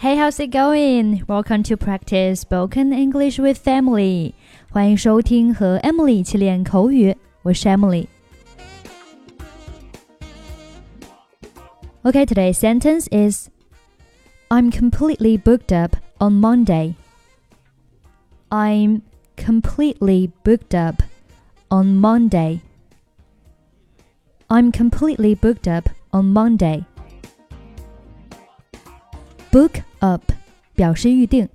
Hey, how's it going? Welcome to practice spoken English with Emily. 欢迎收听和 Emily 一起练口语，我是 Emily。Okay, today's sentence is I'm completely booked up on Monday. I'm completely booked up on Monday. I'm completely booked up on Monday. Book up 表示预定，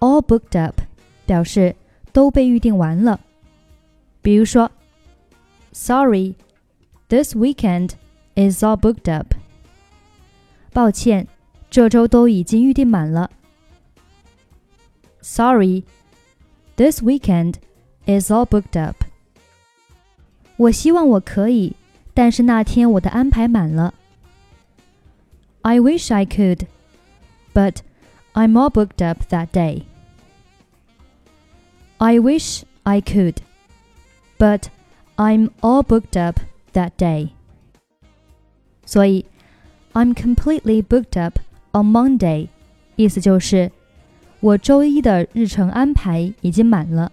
all booked up 表示都被预定完了。比如说，Sorry, this weekend is all booked up. 抱歉，这周都已经预定满了。Sorry, this weekend is all booked up. 我希望我可以，但是那天我的安排满了。I wish I could, But I'm all booked up that day. I wish I could, but I'm all booked up that day. 所以，I'm completely booked up on Monday，意思就是我周一的日程安排已经满了。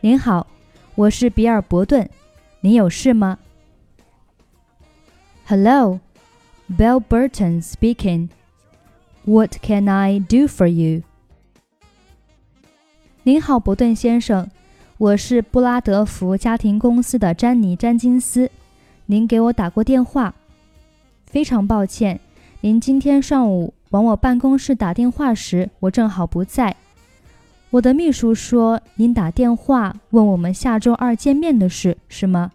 您好，我是比尔·伯顿，您有事吗？Hello, Bill Burton speaking. What can I do for you? 您好，伯顿先生，我是布拉德福家庭公司的詹妮·詹金斯。您给我打过电话，非常抱歉，您今天上午往我办公室打电话时，我正好不在。我的秘书说您打电话问我们下周二见面的事，是吗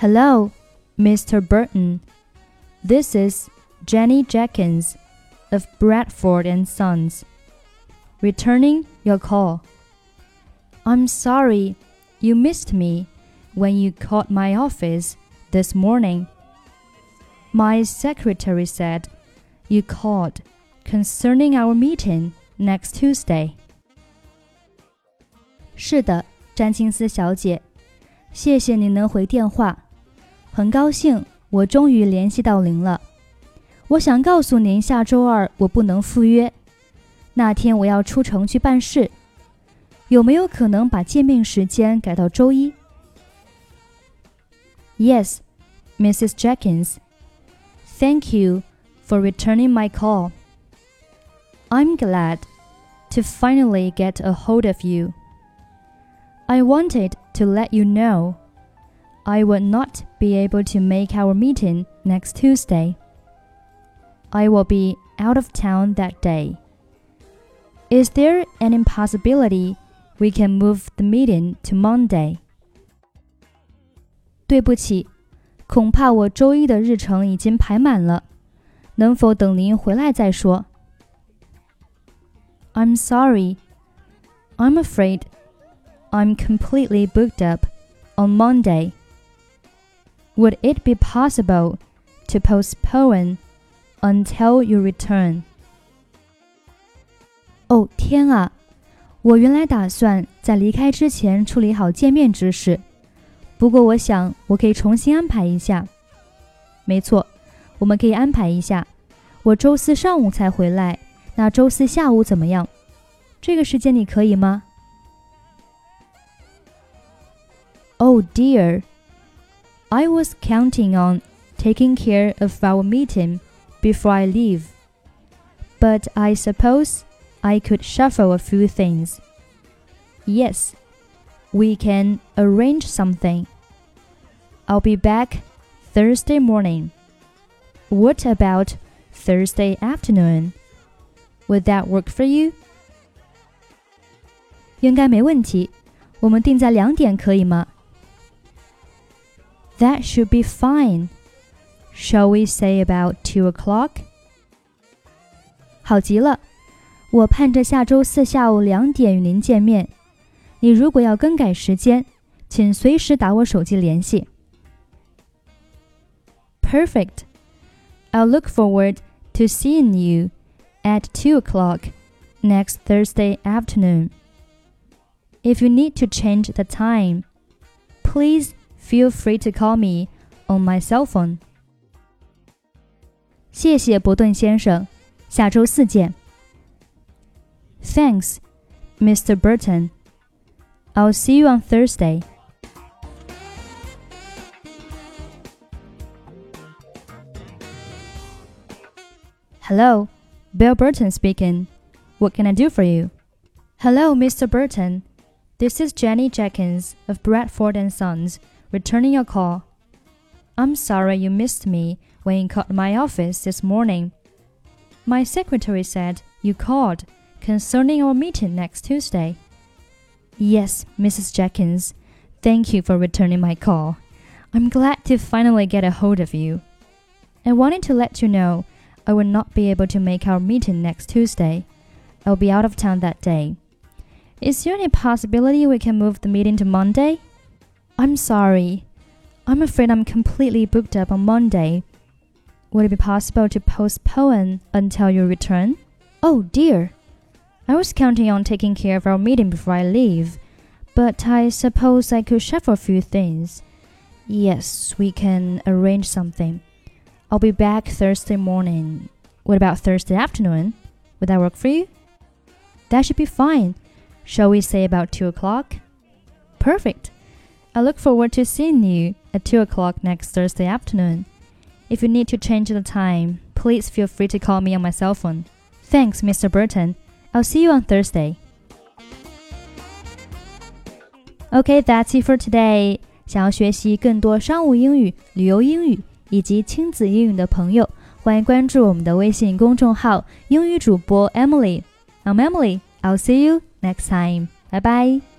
？Hello, Mr. Burton. This is Jenny Jenkins of Bradford and Sons. Returning your call. I'm sorry you missed me when you called my office this morning. My secretary said you called concerning our meeting next Tuesday. 是的，詹金斯小姐，谢谢您能回电话， 很高兴我终于联系到您了。我想告诉您，下周二我不能赴约，那天我要出城去办事。有没有可能把见面时间改到周一？Yes, Mrs. Jenkins. Thank you for returning my call. I'm glad to finally get a hold of you. I wanted to let you know I would not be able to make our meeting next Tuesday. I will be out of town that day. Is there any possibility we can move the meeting to Monday? 对不起，恐怕我周一的日程已经排满了，能否等您回来再说？I'm sorry. I'm afraid I'm completely booked up on Monday. Would it be possible to postpone until you return? 哦天啊！我原来打算在离开之前处理好见面之事，不过我想我可以重新安排一下。没错，我们可以安排一下。我周四上午才回来。那周四下午怎么样？这个时间你可以吗？Oh dear, I was counting on taking care of our meeting before I leave, but I suppose I could shuffle a few things. Yes, we can arrange something. I'll be back Thursday morning. What about Thursday afternoon? Would that work for you? 应该没问题。我们定在两点可以吗 ？That should be fine. Shall we say about two o'clock? 好极了，我盼着下周四下午两点与您见面。你如果要更改时间，请随时打我手机联系。Perfect. I'll look forward to seeing you at 2 o'clock next Thursday afternoon. If you need to change the time, please feel free to call me on my cell phone. 谢谢伯顿先生，下周四见。Thanks, Mr. Burton. I'll see you on Thursday. Hello, Bill Burton speaking. What can I do for you? Hello, Mr. Burton. This is Jenny Jenkins of Bradford and Sons, returning your call. I'm sorry you missed me when you called my office this morning. My secretary said you called concerning our meeting next Tuesday. Yes, Mrs. Jenkins. Thank you for returning my call. I'm glad to finally get a hold of you. I wanted to let you know I will not be able to make our meeting next Tuesday. I'll be out of town that day. Is there any possibility we can move the meeting to Monday? I'm sorry. I'm afraid I'm completely booked up on Monday. Would it be possible to postpone until your return? Oh dear. I was counting on taking care of our meeting before I leave, but I suppose I could shuffle a few things. Yes, we can arrange something. I'll be back Thursday morning. What about Thursday afternoon? Would that work for you? That should be fine. Shall we say about 2 o'clock? Perfect. I look forward to seeing you at 2 o'clock next Thursday afternoon. If you need to change the time, please feel free to call me on my cell phone. Thanks, Mr. Burton. I'll see you on Thursday. Okay, that's it for today. 想要学习更多商务英语、旅游英语。以及亲子英语的朋友，欢迎关注我们的微信公众号“英语主播 Emily”。I'm Emily. I'll see you next time. 拜拜。